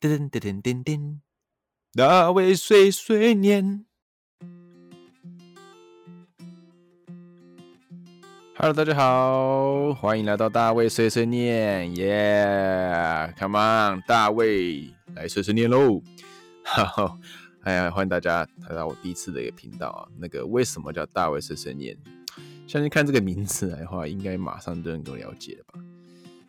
噔噔噔噔噔，大卫碎碎念。Hello，大家好，欢迎来到大卫碎碎念，耶！Come on，大卫来碎碎念喽！好，哎呀，欢迎大家来到我第一次的一个频道啊。那个为什么叫大卫碎碎念？相信看这个名字来的话，应该马上都能够了解了吧？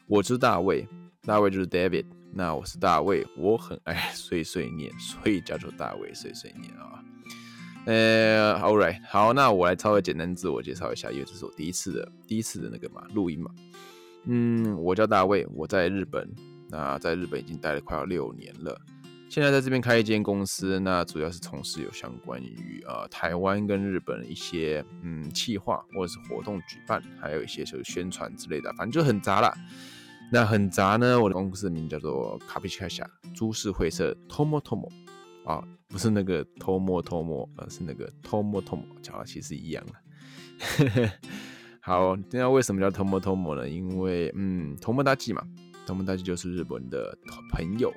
我是大卫，大卫就是 David。那我是大卫，我很爱 碎碎念，所以叫做大卫碎碎念啊。呃，All right，好，那我来稍微简单自我介绍一下，因为这是我第一次的第一次的那个嘛录音嘛。嗯，我叫大卫，我在日本，那在日本已经待了快要六年了。现在在这边开一间公司，那主要是从事有相关于呃台湾跟日本一些嗯企划或者是活动举办，还有一些就是宣传之类的，反正就很杂了。那很杂呢，我的公司的名叫做卡皮奇卡夏株式会社 Tomo Tomo 啊，不是那个偷摸偷摸，而是那个 Tomo Tomo，讲的其实一样了。好，那为什么叫 Tomo Tomo 呢？因为嗯，Tomo 大吉嘛，Tomo 大吉就是日本的朋友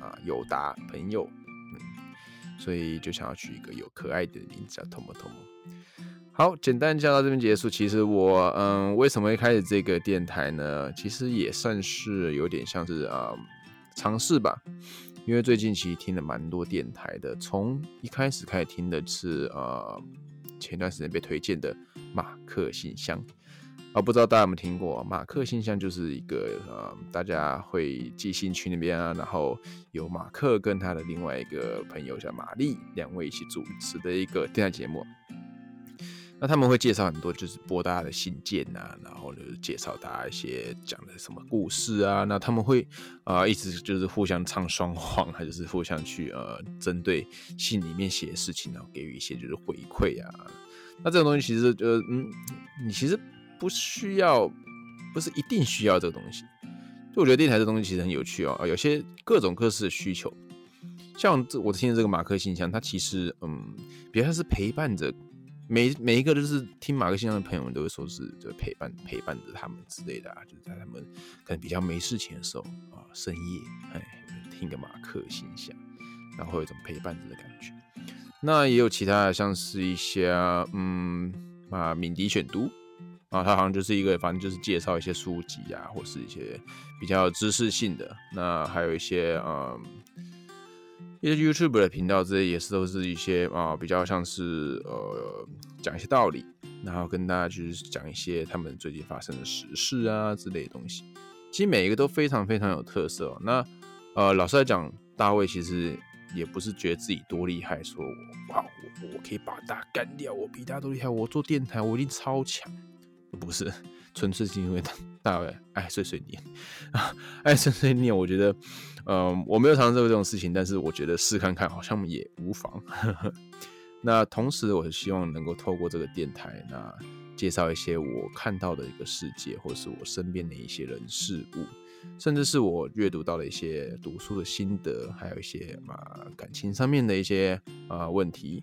啊，友达朋友，嗯，所以就想要取一个有可爱的名字叫 Tomo Tomo。好，简单讲到这边结束。其实我，嗯，为什么会开始这个电台呢？其实也算是有点像是啊尝试吧。因为最近其实听了蛮多电台的，从一开始开始听的是呃前段时间被推荐的马克信箱啊，不知道大家有没有听过？马克信箱就是一个呃大家会寄信去那边啊，然后有马克跟他的另外一个朋友叫玛丽两位一起主持的一个电台节目。那他们会介绍很多，就是播大家的信件啊，然后就是介绍大家一些讲的什么故事啊。那他们会啊，一直就是互相唱双簧，还就是互相去呃，针对信里面写的事情，然后给予一些就是回馈啊。那这种东西其实呃，嗯，你其实不需要，不是一定需要这个东西。就我觉得电台这东西其实很有趣哦，有些各种各式的需求。像这我听的这个马克信箱，它其实嗯，比较是陪伴着。每每一个就是听马克信箱的朋友们都会说是就陪伴陪伴着他们之类的啊，就是在他们可能比较没事情的时候啊，深夜哎听个马克心想，然后有一种陪伴着的感觉。那也有其他的，像是一些嗯啊敏迪选读啊，它好像就是一个反正就是介绍一些书籍啊，或是一些比较知识性的。那还有一些嗯。一些 YouTube 的频道，这些也是都是一些啊，比较像是呃讲一些道理，然后跟大家就是讲一些他们最近发生的时事啊之类的东西。其实每一个都非常非常有特色。那呃，老实来讲，大卫其实也不是觉得自己多厉害，说哇，我我可以把大家干掉，我比大家都厉害，我做电台我一定超强。不是，纯粹是因为大卫爱碎碎念啊，爱碎碎念。我觉得，嗯，我没有尝试过这种事情，但是我觉得试看看好像也无妨。那同时，我是希望能够透过这个电台，那介绍一些我看到的一个世界，或是我身边的一些人事物，甚至是我阅读到的一些读书的心得，还有一些嘛感情上面的一些啊问题，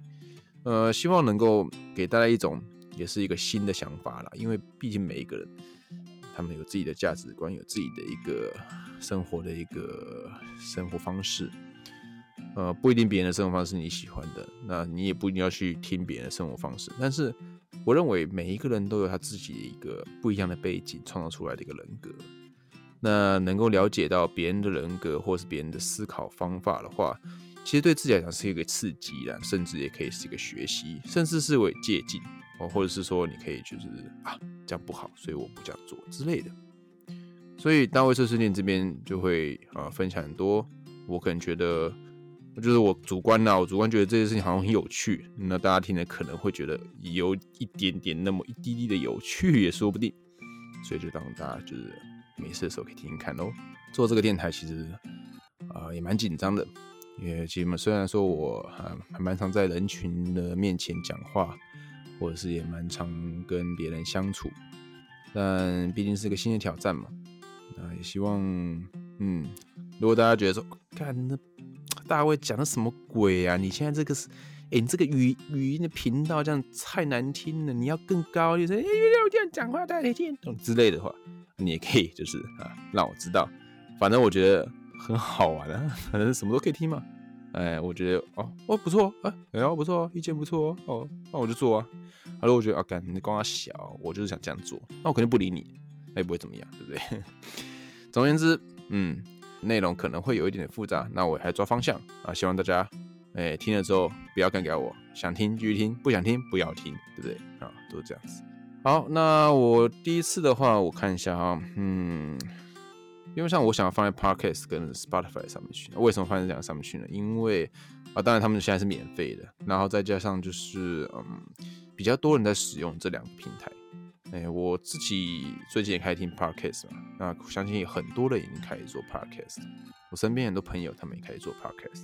呃，希望能够给大家一种。也是一个新的想法了，因为毕竟每一个人，他们有自己的价值观，有自己的一个生活的一个生活方式，呃，不一定别人的生活方式你喜欢的，那你也不一定要去听别人的生活方式。但是，我认为每一个人都有他自己的一个不一样的背景创造出来的一个人格，那能够了解到别人的人格或是别人的思考方法的话，其实对自己来讲是一个刺激啦，甚至也可以是一个学习，甚至是为借鉴。或者是说，你可以就是啊，这样不好，所以我不这样做之类的。所以大卫设施店这边就会啊分享很多，我可能觉得，就是我主观呐，我主观觉得这件事情好像很有趣，那大家听了可能会觉得有一点点那么一滴滴的有趣也说不定。所以就当大家就是没事的时候可以听听看喽。做这个电台其实啊也蛮紧张的，因为其实嘛虽然说我还还蛮常在人群的面前讲话。或者是也蛮常跟别人相处，但毕竟是个新的挑战嘛。那也希望，嗯，如果大家觉得说，看那大卫讲的什么鬼啊？你现在这个是，哎，你这个语语音的频道这样太难听了，你要更高，就是哎，这样讲话太听懂之类的话，你也可以就是啊，让我知道。反正我觉得很好玩啊，反正什么都可以听嘛。哎，我觉得哦哦不错啊，哎哦不错，意见不错哦，那我就做啊。好了，我觉得啊，干你光小，我就是想这样做，那我肯定不理你，那也不会怎么样，对不对？总而言之，嗯，内容可能会有一点点复杂，那我还抓方向啊，希望大家哎听了之后不要干给我，想听继续听，不想听不要听，对不对？啊，都是这样子。好，那我第一次的话，我看一下哈，嗯。因为像我想要放在 Podcast 跟 Spotify 上面去，为什么放在这两个上面去呢？因为啊，当然他们现在是免费的，然后再加上就是嗯，比较多人在使用这两个平台。哎，我自己最近也开始听 Podcast 嘛，那相信很多人已经开始做 Podcast。我身边很多朋友他们也开始做 Podcast。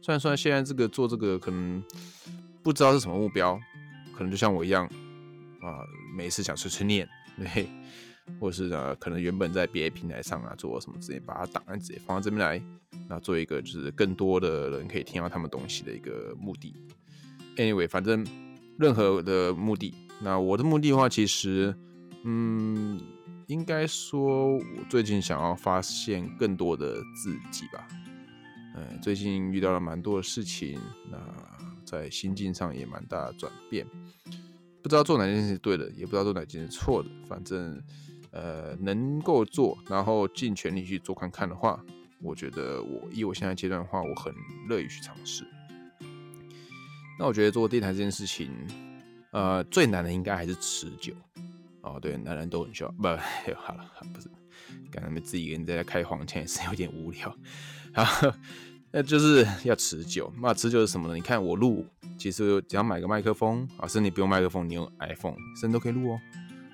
虽然说现在这个做这个可能不知道是什么目标，可能就像我一样啊，每次想碎碎念，对。或是呃，可能原本在别的平台上啊做什么之类，把它档案直接放到这边来，那做一个就是更多的人可以听到他们东西的一个目的。Anyway，反正任何的目的，那我的目的的话，其实嗯，应该说我最近想要发现更多的自己吧。嗯，最近遇到了蛮多的事情，那在心境上也蛮大的转变，不知道做哪件事是对的，也不知道做哪件是错的，反正。呃，能够做，然后尽全力去做看看的话，我觉得我以我现在阶段的话，我很乐意去尝试。那我觉得做电台这件事情，呃，最难的应该还是持久。哦，对，男人都很需要，不，好了，不是，刚才们自己一个人在家开黄腔也是有点无聊。好，那就是要持久。那持久是什么呢？你看我录，其实只要买个麦克风啊，甚至你不用麦克风，你用 iPhone，甚至都可以录哦。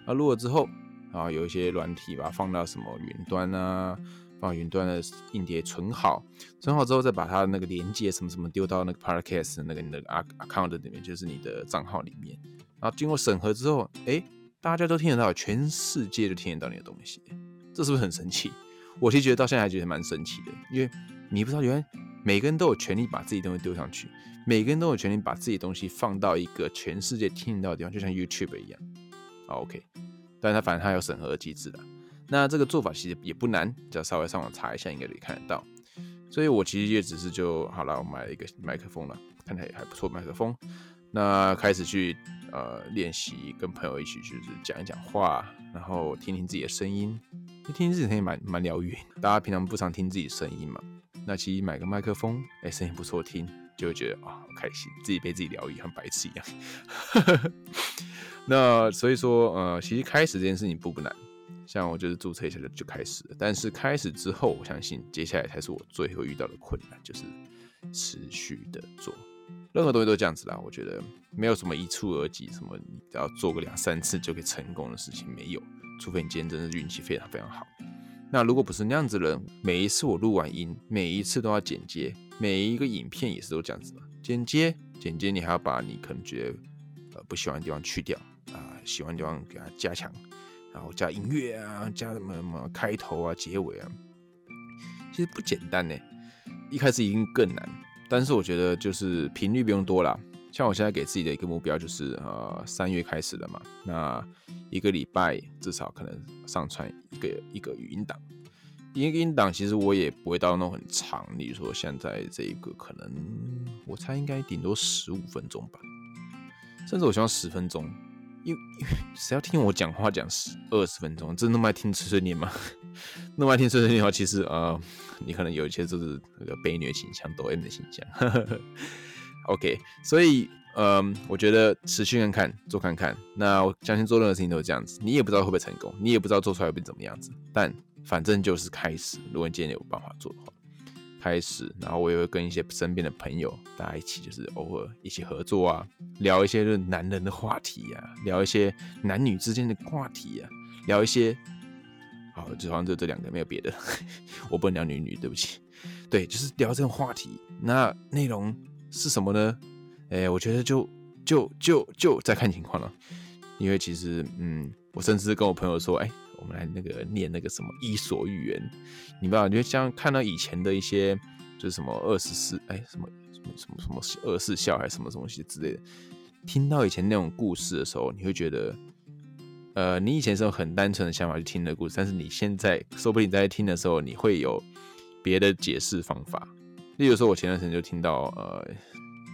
啊，录了之后。然后，有一些软体把它，放到什么云端啊，放云端的硬碟存好，存好之后再把它那个连接什么什么丢到那个 Podcast 那个你的 account 里面，就是你的账号里面。然后经过审核之后，哎，大家都听得到，全世界都听得到你的东西，这是不是很神奇？我其实觉得到现在还觉得蛮神奇的，因为你不知道原来每个人都有权利把自己东西丢上去，每个人都有权利把自己东西放到一个全世界听得到的地方，就像 YouTube 一样。，OK。但它反正它有审核机制的，那这个做法其实也不难，只要稍微上网查一下，应该可以看得到。所以我其实也只是就好了，我买了一个麦克风了，看起来也还不错麦克风。那开始去呃练习，跟朋友一起就是讲一讲话，然后听听自己的声音，听听自己声音蛮蛮疗愈。大家平常不常听自己声音嘛，那其实买个麦克风，哎，声音不错听，就会觉得啊好开心，自己被自己疗愈，像白痴一样。那所以说，呃，其实开始这件事情不不难，像我就是注册一下就就开始了。但是开始之后，我相信接下来才是我最后遇到的困难，就是持续的做。任何东西都这样子啦，我觉得没有什么一触而及，什么你只要做个两三次就可以成功的事情没有，除非你今天真的运气非常非常好。那如果不是那样子的人，每一次我录完音，每一次都要剪接，每一个影片也是都这样子嘛，剪接剪接，你还要把你可能觉得呃不喜欢的地方去掉啊。喜欢地方给它加强，然后加音乐啊，加什么什么开头啊、结尾啊，其实不简单呢。一开始已经更难，但是我觉得就是频率不用多了。像我现在给自己的一个目标就是，呃，三月开始了嘛，那一个礼拜至少可能上传一个一个语音档。一个音档其实我也不会到那种很长，例如说现在这一个可能我猜应该顶多十五分钟吧，甚至我希望十分钟。因 因为谁要听我讲话讲十二十分钟？真那么爱听碎碎念吗？那么爱听碎碎念的话，其实呃，你可能有一些就是那个被虐倾向、抖 M 的倾向。OK，所以呃，我觉得持续看看，做看看。那我相信做任何事情都是这样子，你也不知道会不会成功，你也不知道做出来会变怎么样子，但反正就是开始。如果你今天有办法做的话。开始，然后我也会跟一些身边的朋友，大家一起就是偶尔一起合作啊，聊一些就是男人的话题啊，聊一些男女之间的话题啊，聊一些，好，就好像就这两个，没有别的，我不能聊女女，对不起，对，就是聊这种话题。那内容是什么呢？哎，我觉得就就就就再看情况了，因为其实，嗯，我甚至跟我朋友说，哎。我们来那个念那个什么《伊索寓言》，你不知道，就像看到以前的一些，就是什么二十四哎，什么什么什么什么二十四孝还是什么东西之类的，听到以前那种故事的时候，你会觉得，呃，你以前是有很单纯的想法去听的故事，但是你现在说不定在听的时候，你会有别的解释方法。例如说，我前段时间就听到，呃，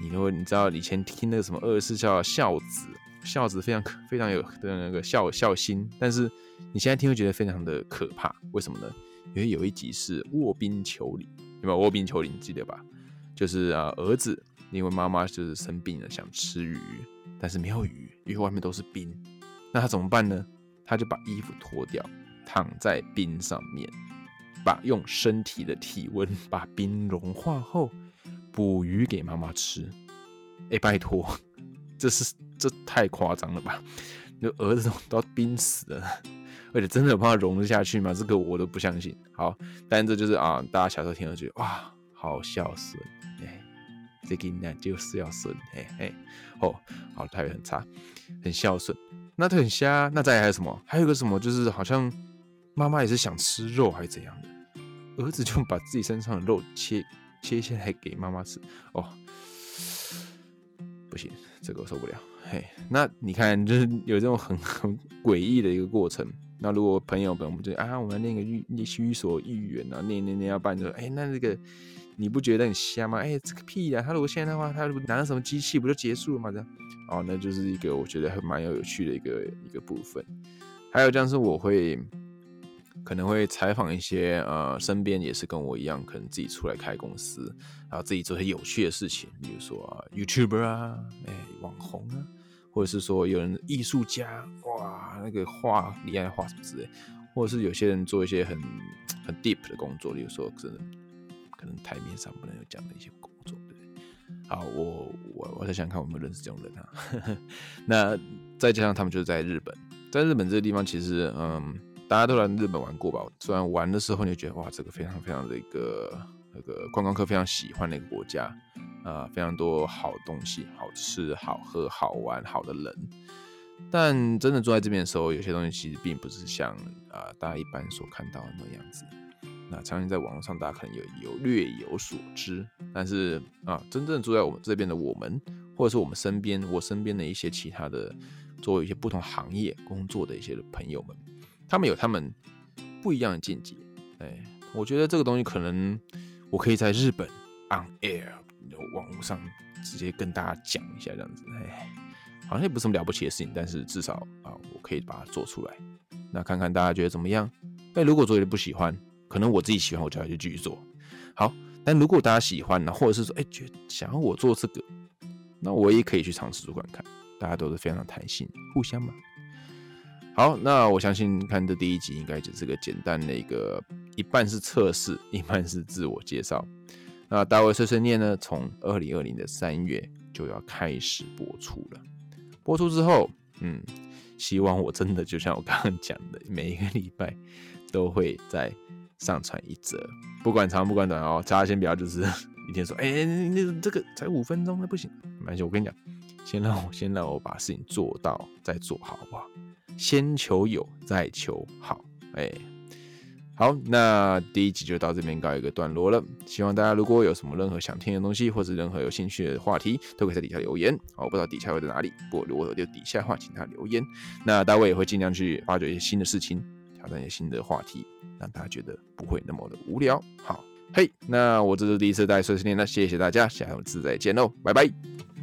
你如果你知道以前听那个什么二十四孝孝子，孝子非常非常有的那个孝孝心，但是你现在听会觉得非常的可怕。为什么呢？因为有一集是卧冰求鲤，有没有卧冰求鲤？记得吧？就是啊，儿子因为妈妈就是生病了，想吃鱼，但是没有鱼，因为外面都是冰。那他怎么办呢？他就把衣服脱掉，躺在冰上面，把用身体的体温把冰融化后，捕鱼给妈妈吃。哎，拜托，这是这太夸张了吧？那儿子都要冰死了，而且真的有办法融得下去吗？这个我都不相信。好，但这就是啊，大家小时候听了觉得哇，好孝顺，哎，这个呢就是要顺，哎哎，哦，好，他也很差，很孝顺。那他很瞎，那再还有什么？还有个什么，就是好像妈妈也是想吃肉还是怎样的，儿子就把自己身上的肉切切下来给妈妈吃。哦，不行，这个我受不了。嘿，那你看，就是有这种很很诡异的一个过程。那如果朋友们，我们就啊，我们念个寓念虚所欲言啊，念念念要办就说，哎，那这个你不觉得很瞎吗？哎，这个屁呀！他如果现在的话，他如果拿着什么机器，不就结束了吗？这样。哦，那就是一个我觉得还蛮有有趣的一个一个部分。还有这样是我会可能会采访一些呃身边也是跟我一样，可能自己出来开公司，然后自己做些有趣的事情，比如说啊 YouTuber 啊，哎网红啊，或者是说有人艺术家，哇那个画厉害画什么之类，或者是有些人做一些很很 deep 的工作，比如说真的可能台面上不能有讲的一些工作。好，我我我在想看有没有认识这种人啊。那再加上他们就是在日本，在日本这个地方，其实嗯，大家都来日本玩过吧？虽然玩的时候你就觉得哇，这个非常非常的一个那个观光客非常喜欢的一个国家啊，非常多好东西，好吃、好喝、好玩、好的人。但真的住在这边的时候，有些东西其实并不是像啊大家一般所看到的那样子。那相信在网络上，大家可能有有略有所知，但是啊，真正住在我们这边的我们，或者是我们身边，我身边的一些其他的做一些不同行业工作的一些朋友们，他们有他们不一样的见解。哎，我觉得这个东西可能我可以在日本 on air 网络上直接跟大家讲一下，这样子，哎，好像也不是什么了不起的事情，但是至少啊，我可以把它做出来，那看看大家觉得怎么样？哎，如果做的不喜欢。可能我自己喜欢，我就要去继续做。好，但如果大家喜欢呢，或者是说，哎，觉想要我做这个，那我也可以去尝试主管看。大家都是非常弹性，互相嘛。好，那我相信看这第一集应该就是个简单的一个，一半是测试，一半是自我介绍。那大卫碎碎念呢，从二零二零的三月就要开始播出了。播出之后，嗯，希望我真的就像我刚刚讲的，每一个礼拜都会在。上传一则，不管长不管短哦，大家先不要就是一天说，哎，那这个才五分钟，那不行，没关系，我跟你讲，先让我先让我把事情做到，再做好，好不好？先求有，再求好，哎，好，那第一集就到这边告一个段落了。希望大家如果有什么任何想听的东西，或者任何有兴趣的话题，都可以在底下留言。我不知道底下会在哪里，不过如果有底下的话，请他留言。那大卫也会尽量去发掘一些新的事情。挑战一些新的话题，让大家觉得不会那么的无聊。好，嘿，那我这是第一次带碎碎念，那谢谢大家，下次再见喽，拜拜。